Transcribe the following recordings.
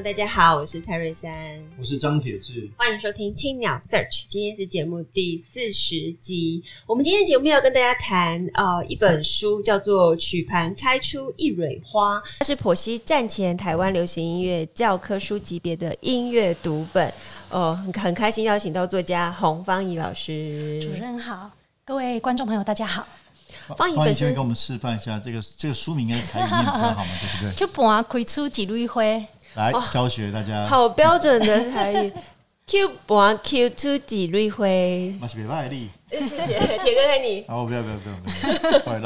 大家好，我是蔡瑞山，我是张铁志，欢迎收听青鸟 Search，今天是节目第四十集。我们今天节目要跟大家谈呃一本书，叫做《曲盘开出一蕊花》，它是剖析战前台湾流行音乐教科书级别的音乐读本。哦、呃，很很开心邀请到作家洪芳怡老师。主任好，各位观众朋友大家好。芳宜本身给我们示范一下这个这个书名应该台语念比较好吗？对不对？曲盘开出一蕊花。来教学大家，好标准的台语。Q 盘开出一蕊花，嘛是别卖力。谢谢铁哥爱你。好，不要不要不要不要，快。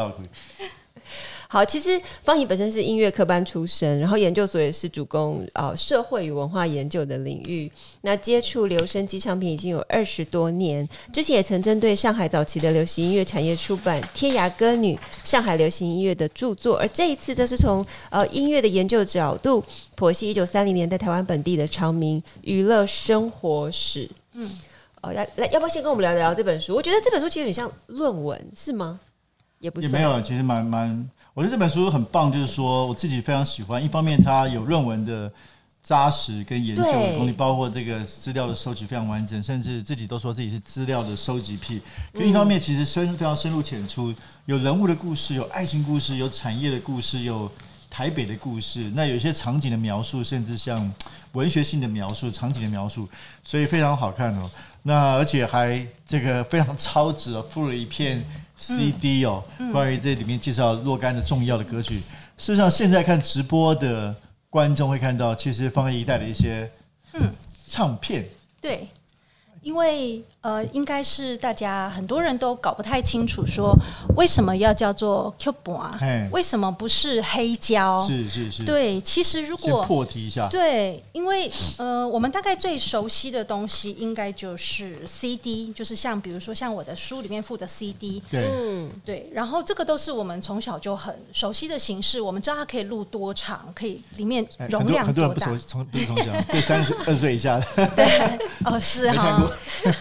好，其实方怡本身是音乐科班出身，然后研究所也是主攻呃社会与文化研究的领域。那接触留声机唱片已经有二十多年，之前也曾针对上海早期的流行音乐产业出版《天涯歌女》上海流行音乐的著作，而这一次则是从呃音乐的研究角度剖析一九三零年代台湾本地的常民娱乐生活史。嗯，哦，要来，要不要先跟我们聊聊这本书？我觉得这本书其实很像论文，是吗？也不是，也没有，其实蛮蛮。我觉得这本书很棒，就是说我自己非常喜欢。一方面，它有论文的扎实跟研究的功力，包括这个资料的收集非常完整，甚至自己都说自己是资料的收集癖。另一方面，其实深非常深入浅出，有人物的故事，有爱情故事，有产业的故事，有台北的故事。那有一些场景的描述，甚至像文学性的描述，场景的描述，所以非常好看哦。那而且还这个非常超值哦，附了一片。CD 哦，关于这里面介绍若干的重要的歌曲。事实上，现在看直播的观众会看到，其实方一带的一些嗯唱片，对。因为呃，应该是大家很多人都搞不太清楚，说为什么要叫做曲盘？为什么不是黑胶？是是是。对，其实如果破题一下，对，因为呃，我们大概最熟悉的东西应该就是 CD，就是像比如说像我的书里面附的 CD，对，嗯，对。然后这个都是我们从小就很熟悉的形式，我们知道它可以录多长，可以里面容量多大。很多，很多人不熟，从不是从小对三十二岁以下的，对，哦是哈。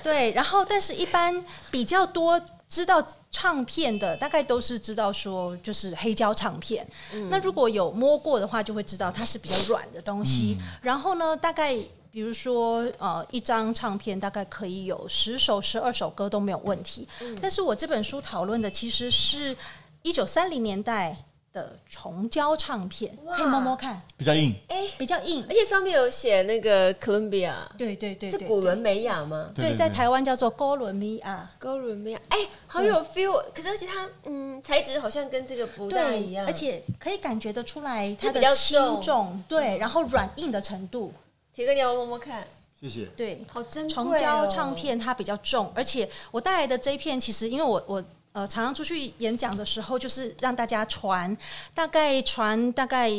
对，然后但是一般比较多知道唱片的，大概都是知道说就是黑胶唱片。嗯、那如果有摸过的话，就会知道它是比较软的东西。嗯、然后呢，大概比如说呃，一张唱片大概可以有十首、十二首歌都没有问题。嗯、但是我这本书讨论的其实是一九三零年代。的虫胶唱片可以摸摸看，比较硬，哎，比较硬，而且上面有写那个哥伦比亚，对对对，是古伦美亚吗？对，在台湾叫做哥伦比亚，哥伦比亚，哎，好有 feel，可是而且它，嗯，材质好像跟这个不太一样，而且可以感觉得出来它的轻重，对，然后软硬的程度，铁哥你要摸摸看，谢谢，对，好珍贵，虫胶唱片它比较重，而且我带来的这一片，其实因为我我。呃，常常出去演讲的时候，就是让大家传，大概传大概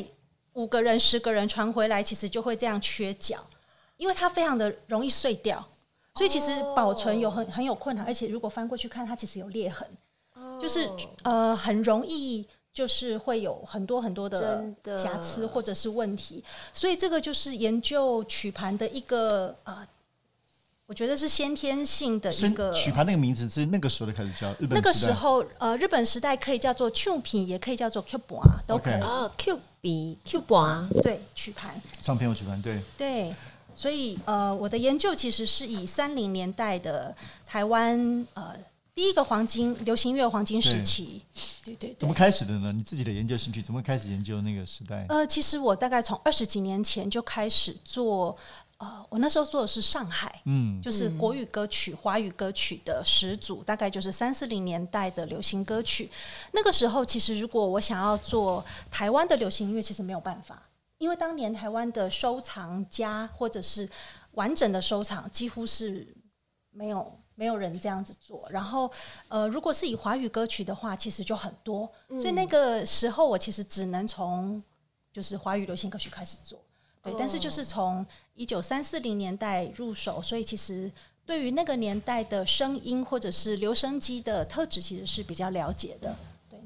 五个人、十个人传回来，其实就会这样缺角，因为它非常的容易碎掉，所以其实保存有很很有困难，而且如果翻过去看，它其实有裂痕，就是呃很容易就是会有很多很多的。瑕疵或者是问题，所以这个就是研究曲盘的一个呃。我觉得是先天性的一个曲盘那个名字是那个时候就开始叫日本。那个时候，呃，日本时代可以叫做 Q 品，也可以叫做曲盘，都可以。哦，曲盘，曲盘，对，曲盘。唱片有曲盘，对。对，所以呃，我的研究其实是以三零年代的台湾呃第一个黄金流行音乐黄金时期，对对对。怎么开始的呢？你自己的研究兴趣怎么开始研究那个时代？呃，其实我大概从二十几年前就开始做。呃，我那时候做的是上海，嗯，就是国语歌曲、华语歌曲的始祖，大概就是三四零年代的流行歌曲。那个时候，其实如果我想要做台湾的流行音乐，其实没有办法，因为当年台湾的收藏家或者是完整的收藏几乎是没有没有人这样子做。然后，呃，如果是以华语歌曲的话，其实就很多，所以那个时候我其实只能从就是华语流行歌曲开始做。对，但是就是从一九三四零年代入手，所以其实对于那个年代的声音或者是留声机的特质，其实是比较了解的。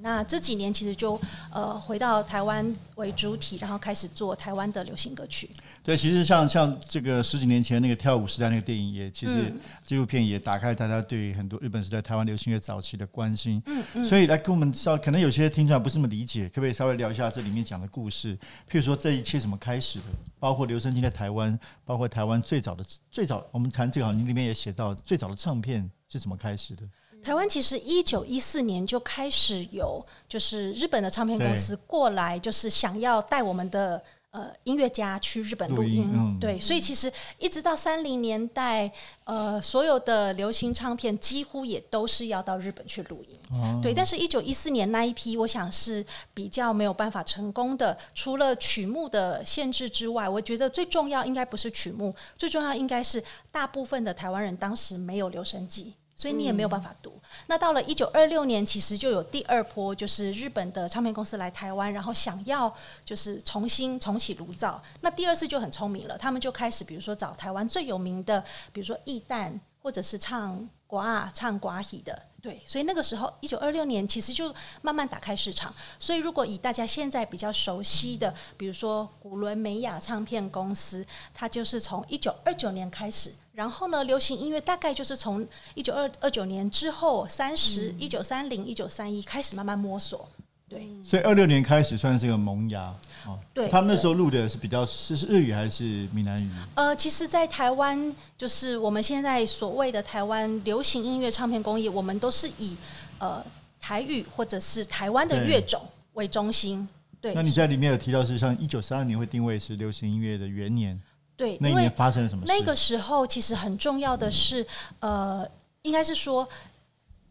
那这几年其实就呃回到台湾为主体，然后开始做台湾的流行歌曲。对，其实像像这个十几年前那个跳舞时代那个电影，也其实纪录片也打开大家对很多日本时代台湾流行乐早期的关心。嗯嗯。所以来跟我们稍，可能有些听众不是那么理解，可不可以稍微聊一下这里面讲的故事？譬如说这一切怎么开始的？包括留声机在台湾，包括台湾最早的最早，我们谈这个好，您里面也写到最早的唱片是怎么开始的？台湾其实一九一四年就开始有，就是日本的唱片公司过来，就是想要带我们的呃音乐家去日本录音，音嗯、对，所以其实一直到三零年代，呃，所有的流行唱片几乎也都是要到日本去录音，哦、对。但是，一九一四年那一批，我想是比较没有办法成功的，除了曲目的限制之外，我觉得最重要应该不是曲目，最重要应该是大部分的台湾人当时没有留声机。所以你也没有办法读。嗯、那到了一九二六年，其实就有第二波，就是日本的唱片公司来台湾，然后想要就是重新重启炉灶。那第二次就很聪明了，他们就开始，比如说找台湾最有名的，比如说艺旦，或者是唱歌仔、唱歌仔的。对，所以那个时候，一九二六年其实就慢慢打开市场。所以如果以大家现在比较熟悉的，比如说古伦美雅唱片公司，它就是从一九二九年开始。然后呢，流行音乐大概就是从一九二二九年之后，三十一九三零、一九三一开始慢慢摸索。对，所以二六年开始算是个萌芽哦。对，他们那时候录的是比较是是日语还是闽南语？呃，其实，在台湾，就是我们现在所谓的台湾流行音乐唱片工业，我们都是以呃台语或者是台湾的乐种为中心。对，对，那你在里面有提到是像一九三二年会定位是流行音乐的元年。对，那一年发生了什么事？那个时候其实很重要的是，呃，应该是说。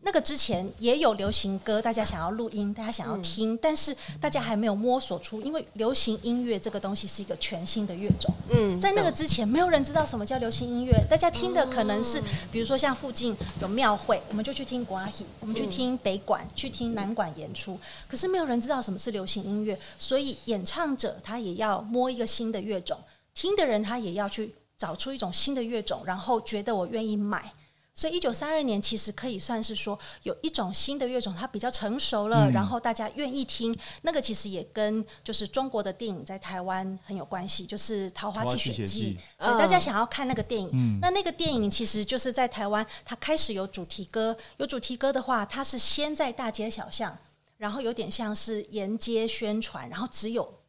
那个之前也有流行歌，大家想要录音，大家想要听，嗯、但是大家还没有摸索出，因为流行音乐这个东西是一个全新的乐种。嗯，在那个之前，没有人知道什么叫流行音乐，大家听的可能是，比如说像附近有庙会，我们就去听国阿戏，我们去听北管，去听南管演出，可是没有人知道什么是流行音乐，所以演唱者他也要摸一个新的乐种，听的人他也要去找出一种新的乐种，然后觉得我愿意买。所以，一九三二年其实可以算是说有一种新的乐种，它比较成熟了，嗯、然后大家愿意听。那个其实也跟就是中国的电影在台湾很有关系，就是《桃花泣血记》。大家想要看那个电影，嗯、那那个电影其实就是在台湾，它开始有主题歌。有主题歌的话，它是先在大街小巷，然后有点像是沿街宣传，然后只有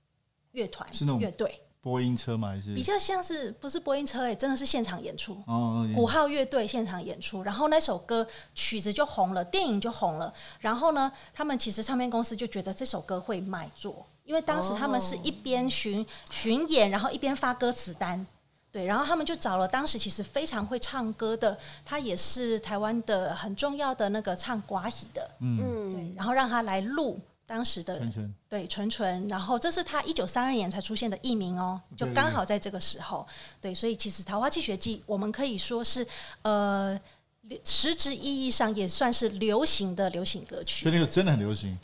乐团、乐队。播音车吗？还是比较像是不是播音车？哎，真的是现场演出。哦，鼓号乐队现场演出，然后那首歌曲子就红了，电影就红了。然后呢，他们其实唱片公司就觉得这首歌会卖座，因为当时他们是一边巡巡演，然后一边发歌词单。对，然后他们就找了当时其实非常会唱歌的，他也是台湾的很重要的那个唱寡喜的，嗯，对，然后让他来录。当时的纯纯对纯纯，然后这是他一九三二年才出现的艺名哦，就刚好在这个时候，对，所以其实《桃花泣血记》我们可以说是呃，实质意义上也算是流行的流行歌曲。所以那个真的很流行，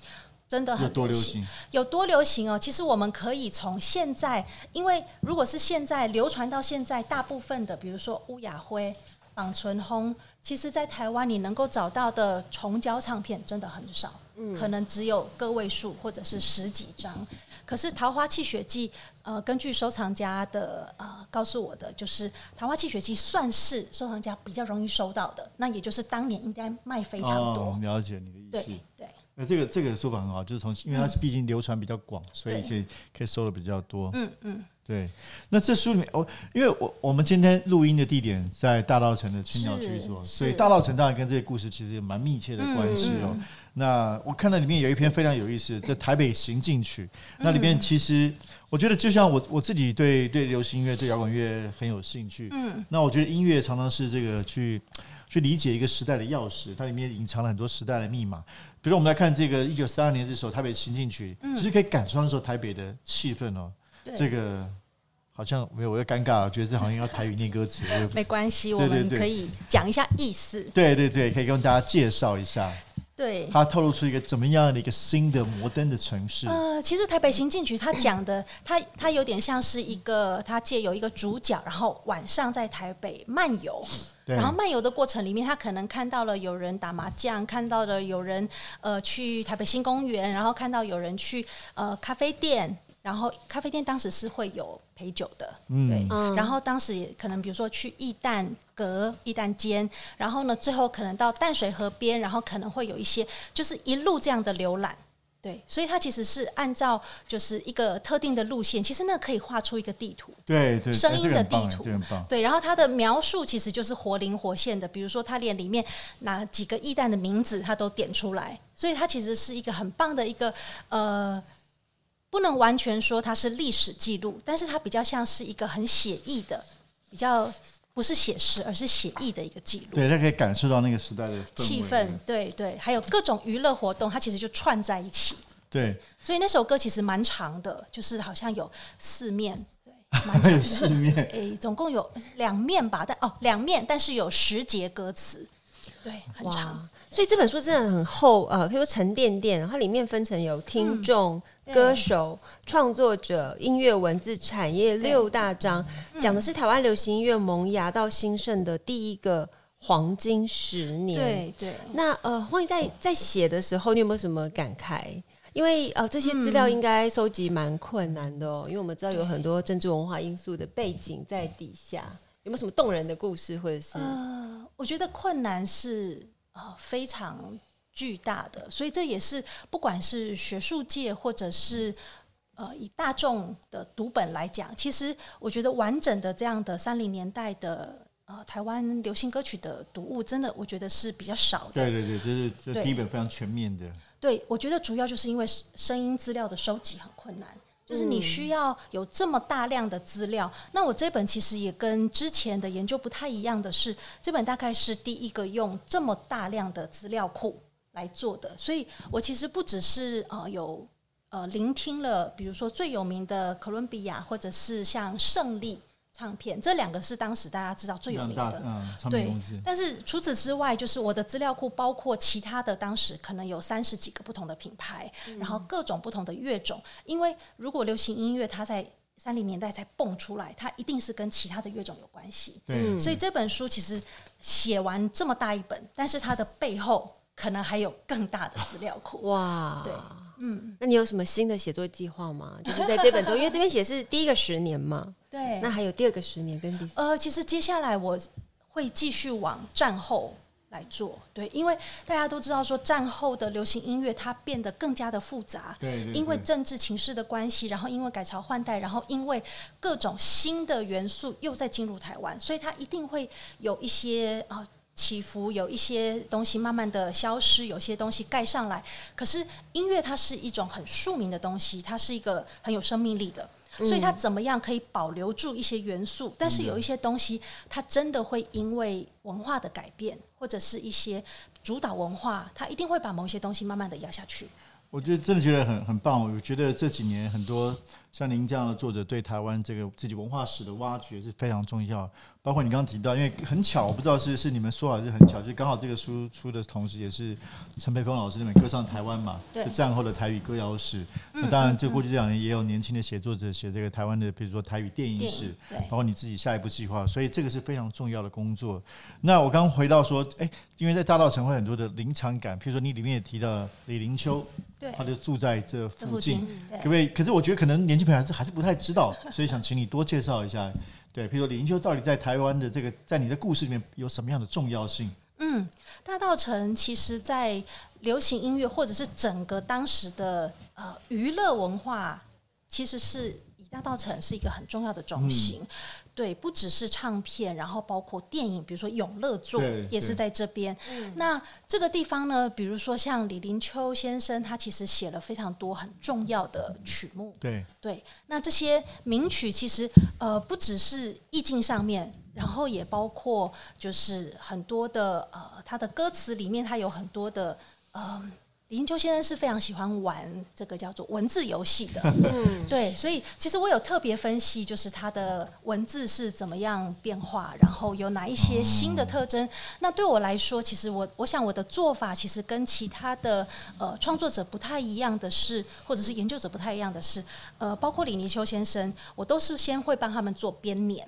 真的很多流行，有多流行哦？其实我们可以从现在，因为如果是现在流传到现在，大部分的，比如说乌雅辉、绑淳红，其实在台湾你能够找到的重胶唱片真的很少。可能只有个位数，或者是十几张。可是《桃花泣血记》呃，根据收藏家的呃告诉我的，就是《桃花泣血记》算是收藏家比较容易收到的。那也就是当年应该卖非常多。哦，了解你的意思。对对。那这个这个说法很好，就是从因为它是毕竟流传比较广，嗯、所以可以可以收的比较多。嗯嗯。对。那这书里面，我因为我我们今天录音的地点在大稻城的青鸟居所，所以大稻城当然跟这个故事其实有蛮密切的关系哦。那我看到里面有一篇非常有意思的《台北行进曲》，那里面其实我觉得就像我我自己对对流行音乐、对摇滚乐很有兴趣。嗯，那我觉得音乐常常是这个去去理解一个时代的钥匙，它里面隐藏了很多时代的密码。比如我们来看这个一九三二年这首《台北行进曲》，其实可以感受那时候台北的气氛哦。这个好像没有，我又尴尬了，觉得这好像要台语念歌词。没关系，我们可以讲一下意思。对对对，可以跟大家介绍一下。对，它透露出一个怎么样的一个新的摩登的城市？呃，其实台北行进曲它讲的，它它有点像是一个，它借由一个主角，然后晚上在台北漫游，然后漫游的过程里面，他可能看到了有人打麻将，看到了有人呃去台北新公园，然后看到有人去呃咖啡店。然后咖啡店当时是会有陪酒的，嗯、对。然后当时也可能比如说去义旦阁、义旦间，然后呢，最后可能到淡水河边，然后可能会有一些就是一路这样的浏览，对。所以它其实是按照就是一个特定的路线，其实那可以画出一个地图，对对，声音的地图，这个、对。然后它的描述其实就是活灵活现的，比如说它连里面哪几个义旦的名字它都点出来，所以它其实是一个很棒的一个呃。不能完全说它是历史记录，但是它比较像是一个很写意的，比较不是写实，而是写意的一个记录。对，它可以感受到那个时代的气氛。对对，还有各种娱乐活动，它其实就串在一起。对，所以那首歌其实蛮长的，就是好像有四面，对，蛮长的 四面，诶，总共有两面吧，但哦，两面，但是有十节歌词，对，很长。所以这本书真的很厚，呃，可以说沉甸甸。它里面分成有听众、嗯、歌手、创作者、音乐文字产业六大章，讲的是台湾流行音乐萌芽到兴盛的第一个黄金十年。对对。那呃，黄怡在在写的时候，你有没有什么感慨？因为呃，这些资料应该收集蛮困难的哦，因为我们知道有很多政治文化因素的背景在底下。有没有什么动人的故事，或者是？呃，我觉得困难是。呃，非常巨大的，所以这也是不管是学术界或者是呃以大众的读本来讲，其实我觉得完整的这样的三零年代的呃台湾流行歌曲的读物，真的我觉得是比较少的。对对对，这是这第一本非常全面的。对，我觉得主要就是因为声音资料的收集很困难。就是你需要有这么大量的资料，嗯。那我这本其实也跟之前的研究不太一样的是，这本大概是第一个用这么大量的资料库来做的，所以我其实不只是呃有呃聆听了，比如说最有名的哥伦比亚，或者是像胜利。唱片这两个是当时大家知道最有名的，嗯、对。但是除此之外，就是我的资料库包括其他的，当时可能有三十几个不同的品牌，嗯、然后各种不同的乐种。因为如果流行音乐它在三零年代才蹦出来，它一定是跟其他的乐种有关系。对。所以这本书其实写完这么大一本，但是它的背后可能还有更大的资料库。哇，对，嗯。那你有什么新的写作计划吗？就是在这本中，因为这边写是第一个十年嘛。对，那还有第二个十年跟第呃，其实接下来我会继续往战后来做，对，因为大家都知道说战后的流行音乐它变得更加的复杂，对，对，对，因为政治情势的关系，然后因为改朝换代，然后因为各种新的元素又在进入台湾，所以它一定会有一些啊、呃、起伏，有一些东西慢慢的消失，有些东西盖上来。可是音乐它是一种很庶民的东西，它是一个很有生命力的。所以它怎么样可以保留住一些元素？但是有一些东西，它真的会因为文化的改变，或者是一些主导文化，它一定会把某些东西慢慢的压下去。我觉得真的觉得很很棒。我觉得这几年很多像您这样的作者，对台湾这个自己文化史的挖掘是非常重要。包括你刚刚提到，因为很巧，我不知道是是你们说还是很巧，就刚好这个书出的同时，也是陈培峰老师那本《歌唱台湾》嘛，就战后的台语歌谣史。那当然，这过去这两年也有年轻的写作者写这个台湾的，比如说台语电影史，包括你自己下一步计划，所以这个是非常重要的工作。那我刚刚回到说，哎，因为在大道城会很多的临场感，譬如说你里面也提到李林秋，他就住在这附近，可不可以？可是我觉得可能年轻朋友还是还是不太知道，所以想请你多介绍一下。对，比如说李英秋到底在台湾的这个，在你的故事里面有什么样的重要性？嗯，大道城其实，在流行音乐或者是整个当时的呃娱乐文化，其实是以。大道城是一个很重要的中心，嗯，对，不只是唱片，然后包括电影，比如说永乐座也是在这边。那这个地方呢，比如说像李林秋先生，他其实写了非常多很重要的曲目。对对，那这些名曲其实呃不只是意境上面，然后也包括就是很多的呃他的歌词里面，他有很多的呃李英秋先生是非常喜欢玩这个叫做文字游戏的，嗯，对，所以其实我有特别分析，就是他的文字是怎么样变化，然后有哪一些新的特征。那对我来说，其实我我想我的做法其实跟其他的呃创作者不太一样的是，或者是研究者不太一样的是，呃，包括李尼秋先生，我都是先会帮他们做编年。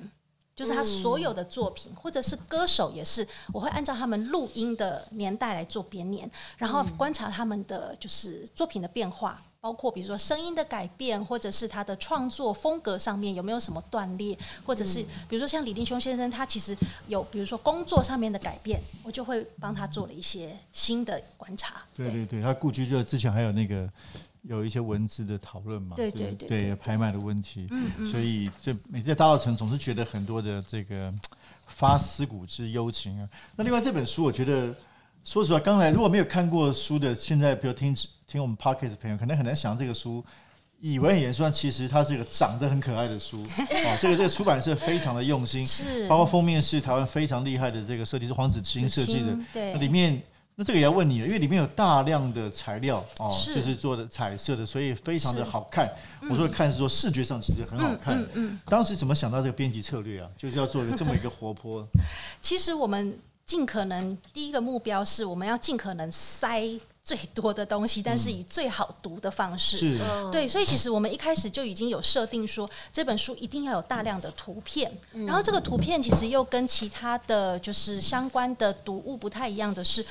就是他所有的作品，或者是歌手也是，我会按照他们录音的年代来做编年，然后观察他们的就是作品的变化，包括比如说声音的改变，或者是他的创作风格上面有没有什么断裂，或者是比如说像李定雄先生，他其实有比如说工作上面的改变，我就会帮他做了一些新的观察。对对对，他故居就之前还有那个。有一些文字的讨论嘛，对对对，对，对拍卖的问题，嗯嗯，所以这每次在大稻城总是觉得很多的这个发思古之幽情啊。那另外这本书，我觉得说实话，刚才如果没有看过书的，现在比如听听我们 Podcast 的朋友，可能很难想到这个书，以为很严肃，其实它是一个长得很可爱的书 哦。这个这个出版社非常的用心，是包括封面是台湾非常厉害的这个设计师黄子清设计的，对，那里面。那这个也要问你了，因为里面有大量的材料哦，就是做的彩色的，所以非常的好看。我说看是说视觉上其实很好看。嗯嗯。当时怎么想到这个编辑策略啊？就是要做这么一个活泼。其实我们尽可能第一个目标是我们要尽可能塞最多的东西，但是以最好读的方式。是。对，所以其实我们一开始就已经有设定说，这本书一定要有大量的图片。然后这个图片其实又跟其他的就是相关的读物不太一样的是。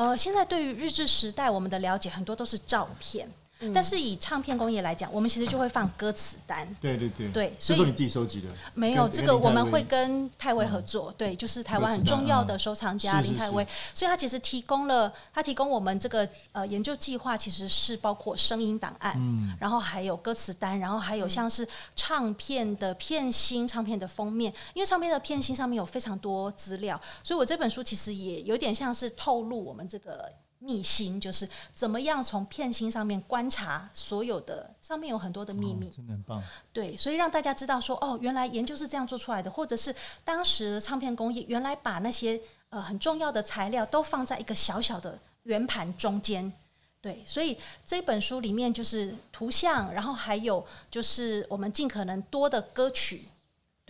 呃，现在对于日志时代，我们的了解很多都是照片。但是以唱片工业来讲，我们其实就会放歌词单。对对对。对，所以你自己收集的？没有这个，我们会跟泰威合作。对，就是台湾很重要的收藏家林泰威，所以他其实提供了，他提供我们这个呃研究计划，其实是包括声音档案，然后还有歌词单，然后还有像是唱片的片心、唱片的封面，因为唱片的片心上面有非常多资料，所以我这本书其实也有点像是透露我们这个。秘辛就是怎么样从片心上面观察所有的，上面有很多的秘密，哦，真的很棒。对，所以让大家知道说，哦，原来研究是这样做出来的，或者是当时的唱片工业原来把那些呃很重要的材料都放在一个小小的圆盘中间。对，所以这本书里面就是图像，然后还有就是我们尽可能多的歌曲。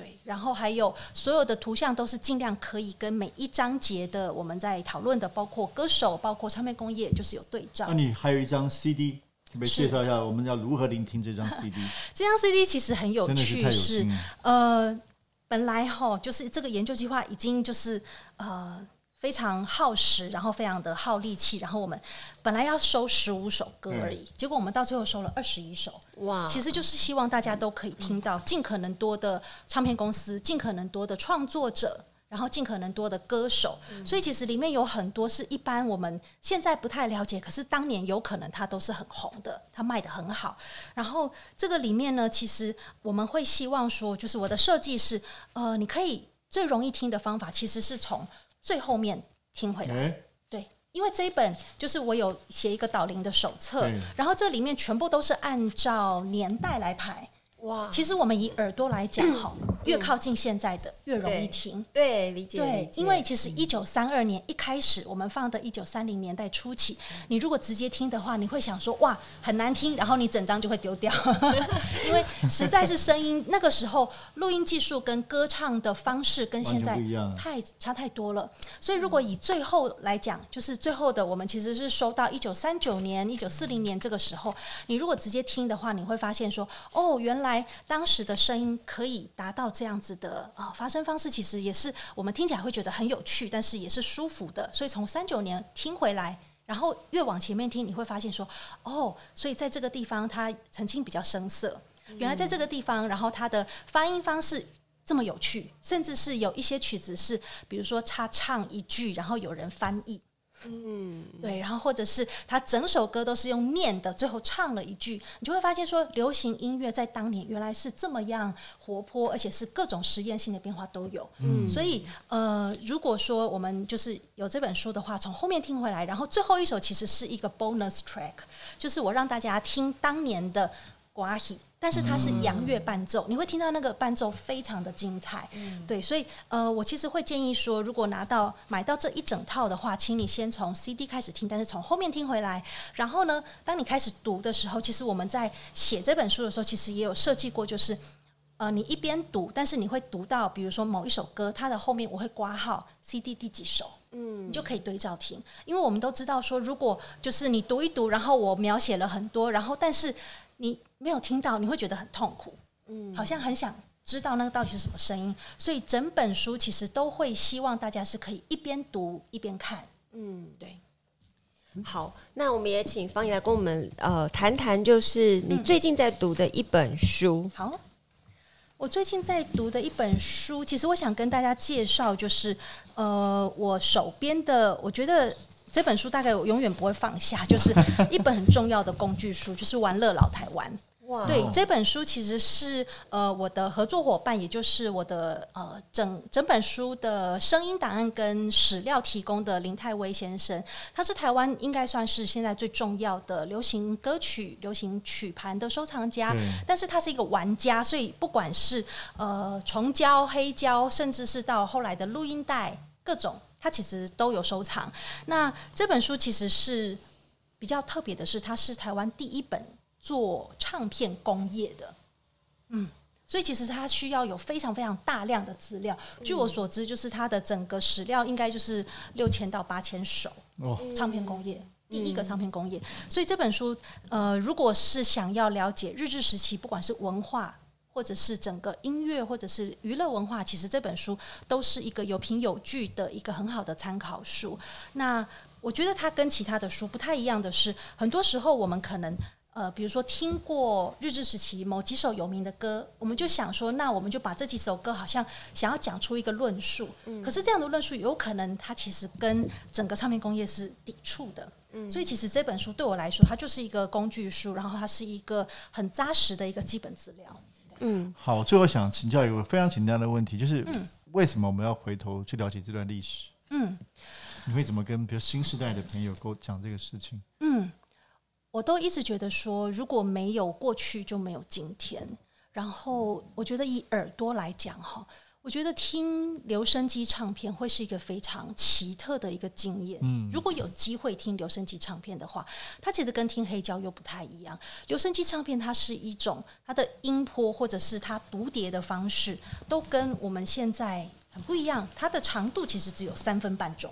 对，然后还有所有的图像都是尽量可以跟每一章节的我们在讨论的，包括歌手，包括唱片工业，就是有对照。那你还有一张 CD，可以介绍一下我们要如何聆听这张 CD？这张 CD 其实很有趣，是，是呃，本来哈就是这个研究计划已经就是呃。非常耗时，然后非常的耗力气，然后我们本来要收十五首歌而已，结果我们到最后收了二十一首。哇！其实就是希望大家都可以听到尽可能多的唱片公司，尽可能多的创作者，然后尽可能多的歌手。所以其实里面有很多是一般我们现在不太了解，可是当年有可能它都是很红的，它卖的很好。然后这个里面呢，其实我们会希望说，就是我的设计是，呃，你可以最容易听的方法，其实是从。最后面听回来，欸、对，因为这一本就是我有写一个导聆的手册，然后这里面全部都是按照年代来排。哇，其实我们以耳朵来讲，哈，越靠近现在的越容易听。对，理解。对，因为其实一九三二年一开始我们放的，一九三零年代初期，你如果直接听的话，你会想说哇很难听，然后你整张就会丢掉，因为实在是声音那个时候录音技术跟歌唱的方式跟现在太差太多了。所以如果以最后来讲，就是最后的我们其实是收到一九三九年、一九四零年这个时候，你如果直接听的话，你会发现说哦原来。来，当时的声音可以达到这样子的啊、发声方式，其实也是我们听起来会觉得很有趣，但是也是舒服的。所以从三九年听回来，然后越往前面听，你会发现说，哦，所以在这个地方它曾经比较生涩，原来在这个地方，然后它的发音方式这么有趣，甚至是有一些曲子是，比如说他唱一句，然后有人翻译。嗯，对，然后或者是他整首歌都是用念的，最后唱了一句，你就会发现说，流行音乐在当年原来是这么样活泼，而且是各种实验性的变化都有。嗯，所以呃，如果说我们就是有这本书的话，从后面听回来，然后最后一首其实是一个 bonus track，就是我让大家听当年的。寡喜，但是它是洋乐伴奏，嗯、你会听到那个伴奏非常的精彩。嗯、对，所以呃，我其实会建议说，如果拿到买到这一整套的话，请你先从 CD 开始听，但是从后面听回来。然后呢，当你开始读的时候，其实我们在写这本书的时候，其实也有设计过，就是呃，你一边读，但是你会读到，比如说某一首歌，它的后面我会挂号 CD 第几首，嗯，你就可以对照听。因为我们都知道说，如果就是你读一读，然后我描写了很多，然后但是你没有听到，你会觉得很痛苦，嗯，好像很想知道那个到底是什么声音，所以整本书其实都会希望大家是可以一边读一边看，嗯，对。好，那我们也请方怡来跟我们呃谈谈，就是你最近在读的一本书。嗯、好，我最近在读的一本书，其实我想跟大家介绍，就是呃我手边的，我觉得。这本书大概我永远不会放下，就是一本很重要的工具书，就是《玩乐老台湾》。哇！对，这本书其实是呃我的合作伙伴，也就是我的呃整整本书的声音档案跟史料提供的林泰威先生，他是台湾应该算是现在最重要的流行歌曲、流行曲盘的收藏家，但是他是一个玩家，所以不管是呃重胶、黑胶，甚至是到后来的录音带，各种。他其实都有收藏。那这本书其实是比较特别的是，它是台湾第一本做唱片工业的，嗯，所以其实它需要有非常非常大量的资料。据我所知，就是它的整个史料应该就是六千到八千首。哦唱片工业第一个唱片工业，所以这本书呃，如果是想要了解日治时期，不管是文化。或者是整个音乐，或者是娱乐文化，其实这本书都是一个有凭有据的一个很好的参考书。那我觉得它跟其他的书不太一样的是，很多时候我们可能呃，比如说听过日治时期某几首有名的歌，我们就想说，那我们就把这几首歌好像想要讲出一个论述。嗯。可是这样的论述有可能它其实跟整个唱片工业是抵触的。嗯。所以其实这本书对我来说，它就是一个工具书，然后它是一个很扎实的一个基本资料。嗯，好，最后想请教一个非常简单的问题，就是为什么我们要回头去了解这段历史？嗯，你会怎么跟比如新时代的朋友跟我讲这个事情？嗯，我都一直觉得说，如果没有过去，就没有今天。然后，我觉得以耳朵来讲，哈。我觉得听留声机唱片会是一个非常奇特的一个经验。嗯，如果有机会听留声机唱片的话，它其实跟听黑胶又不太一样。留声机唱片它是一种它的音波或者是它读碟的方式都跟我们现在很不一样。它的长度其实只有三分半钟。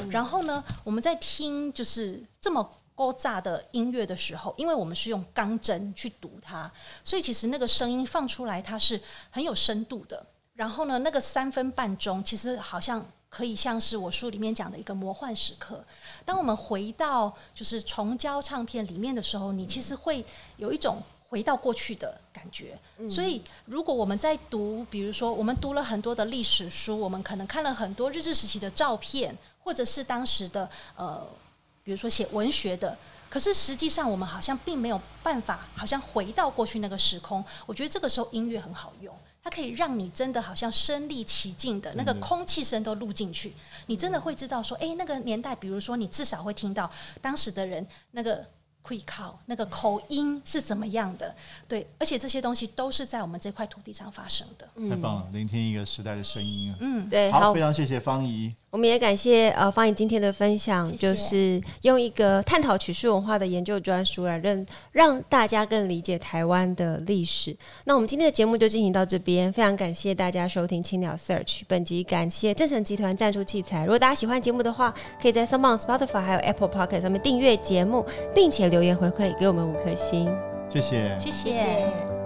嗯，然后呢，我们在听就是这么勾炸的音乐的时候，因为我们是用钢针去读它，所以其实那个声音放出来它是很有深度的。然后呢，那个三分半钟其实好像可以像是我书里面讲的一个魔幻时刻。当我们回到就是重胶唱片里面的时候，你其实会有一种回到过去的感觉。嗯。所以，如果我们在读，比如说我们读了很多的历史书，我们可能看了很多日治时期的照片，或者是当时的呃，比如说写文学的，可是实际上我们好像并没有办法，好像回到过去那个时空。我觉得这个时候音乐很好用。它可以让你真的好像身临其境的那个空气声都录进去，你真的会知道说，哎，那个年代，比如说你至少会听到当时的人那个。会靠那个口音是怎么样的？对，而且这些东西都是在我们这块土地上发生的。太棒了，聆听一个时代的声音啊！嗯，对，好，非常谢谢芳仪。我们也感谢呃方颖今天的分享，谢谢，就是用一个探讨曲式文化的研究专书来让让大家更理解台湾的历史。那我们今天的节目就进行到这边，非常感谢大家收听青鸟 Search。本集感谢正成集团赞助器材。如果大家喜欢节目的话，可以在 s o m e o n Spotify 还有 Apple Podcast 上面订阅节目，并且留。言回馈给我们五颗星，谢谢，谢谢。青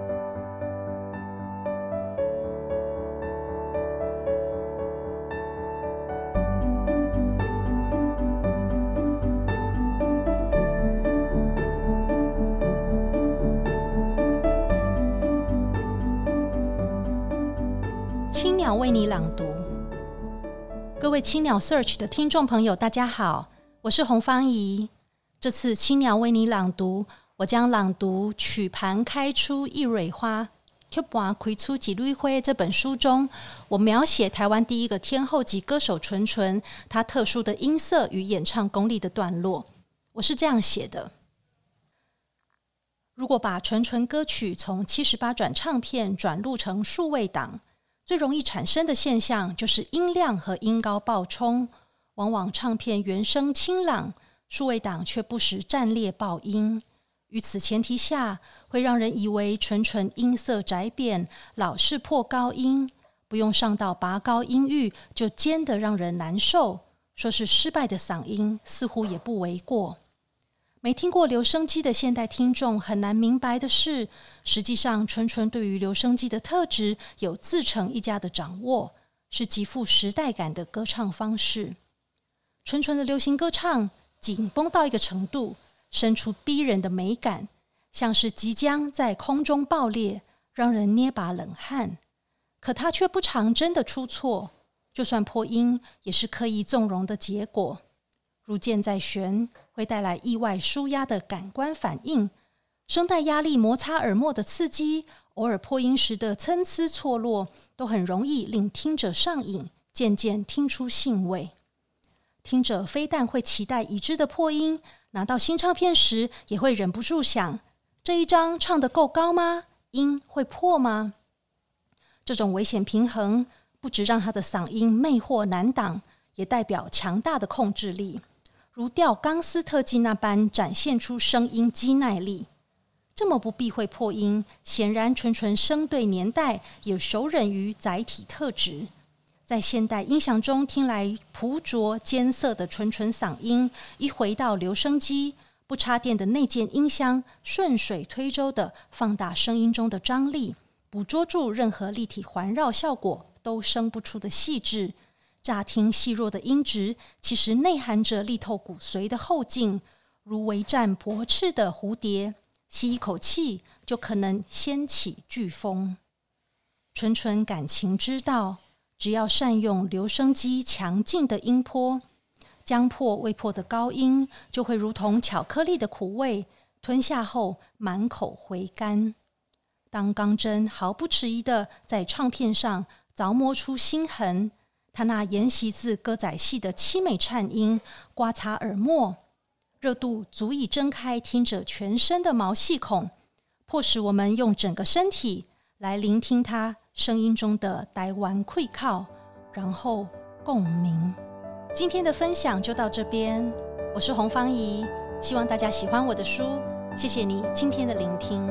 为你朗读，各位青鸟 Search 的听众朋友，大家好，我是洪芳怡。这次青鸟为你朗读，我将朗读《曲盘开出一蕊花》曲盘开出一蕊花这本书中，我描写台湾第一个天后级歌手纯纯，她特殊的音色与演唱功力的段落。我是这样写的：如果把纯纯歌曲从七十八转唱片转录成数位档，最容易产生的现象就是音量和音高爆冲，往往唱片原声清朗，数位档却不时战裂爆音。于此前提下，会让人以为纯纯音色窄扁，老是破高音，不用上到拔高音域就尖得让人难受，说是失败的嗓音，似乎也不为过。没听过留声机的现代听众很难明白的是，实际上纯纯对于留声机的特质有自成一家的掌握，是极富时代感的歌唱方式。纯纯的流行歌唱紧绷到一个程度，生出逼人的美感，像是即将在空中爆裂，让人捏把冷汗。可他却不常真的出错，就算破音，也是刻意纵容的结果。如箭在弦，会带来意外舒压的感官反应；声带压力摩擦耳膜的刺激，偶尔破音时的参差错落，都很容易令听者上瘾，渐渐听出兴味。听者非但会期待已知的破音，拿到新唱片时也会忍不住想：这一张唱得够高吗？音会破吗？这种危险平衡，不只让他的嗓音魅惑难挡，也代表强大的控制力。如吊钢丝特技那般展现出声音肌耐力，这么不避讳破音，显然纯纯生对年代也熟稔于载体特质。在现代音响中听来朴拙艰涩的纯纯嗓音，一回到留声机，不插电的内建音箱，顺水推舟地放大声音中的张力，捕捉住任何立体环绕效果都生不出的细致。乍听细弱的音质，其实内含着力透骨髓的后劲，如围战薄翅的蝴蝶，吸一口气就可能掀起飓风。纯纯感情之道，只要善用留声机强劲的音波，将破未破的高音，就会如同巧克力的苦味，吞下后满口回甘。当钢针毫不迟疑地在唱片上凿磨出心痕。他那沿袭自歌仔戏的凄美颤音，刮擦耳膜，热度足以睁开听者全身的毛细孔，迫使我们用整个身体来聆听他声音中的台湾气口，然后共鸣。今天的分享就到这边，我是洪芳仪，希望大家喜欢我的书，谢谢你今天的聆听。